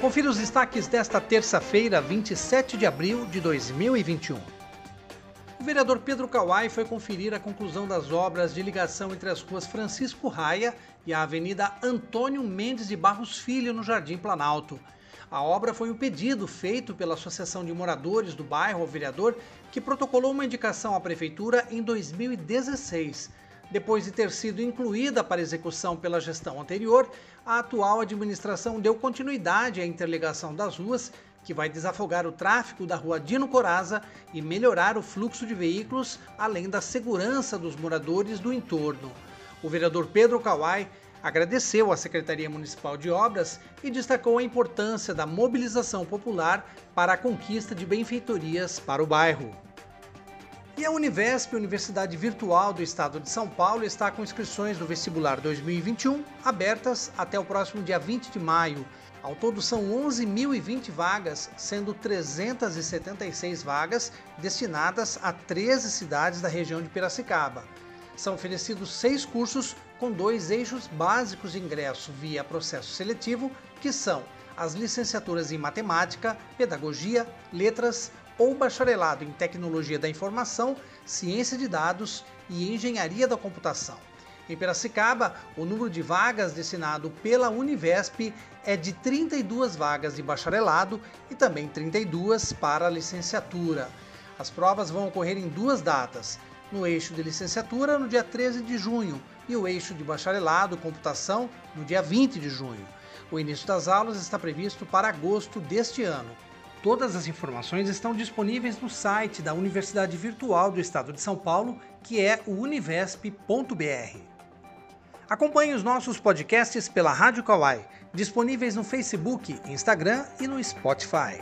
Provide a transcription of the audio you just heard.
Confira os destaques desta terça-feira, 27 de abril de 2021. O vereador Pedro Kawai foi conferir a conclusão das obras de ligação entre as ruas Francisco Raia e a Avenida Antônio Mendes de Barros Filho, no Jardim Planalto. A obra foi um pedido feito pela Associação de Moradores do bairro ao vereador, que protocolou uma indicação à Prefeitura em 2016. Depois de ter sido incluída para execução pela gestão anterior, a atual administração deu continuidade à interligação das ruas, que vai desafogar o tráfego da rua Dino Coraza e melhorar o fluxo de veículos, além da segurança dos moradores do entorno. O vereador Pedro Kawai agradeceu à Secretaria Municipal de Obras e destacou a importância da mobilização popular para a conquista de benfeitorias para o bairro. E a Univesp, Universidade Virtual do Estado de São Paulo, está com inscrições do vestibular 2021 abertas até o próximo dia 20 de maio. Ao todo são 11.020 vagas, sendo 376 vagas destinadas a 13 cidades da região de Piracicaba. São oferecidos seis cursos com dois eixos básicos de ingresso via processo seletivo, que são as licenciaturas em Matemática, Pedagogia, Letras, ou bacharelado em Tecnologia da Informação, Ciência de Dados e Engenharia da Computação. Em Piracicaba, o número de vagas destinado pela Univesp é de 32 vagas de bacharelado e também 32 para licenciatura. As provas vão ocorrer em duas datas, no eixo de licenciatura no dia 13 de junho e o eixo de bacharelado computação no dia 20 de junho. O início das aulas está previsto para agosto deste ano. Todas as informações estão disponíveis no site da Universidade Virtual do Estado de São Paulo, que é o univesp.br. Acompanhe os nossos podcasts pela Rádio Kawai, disponíveis no Facebook, Instagram e no Spotify.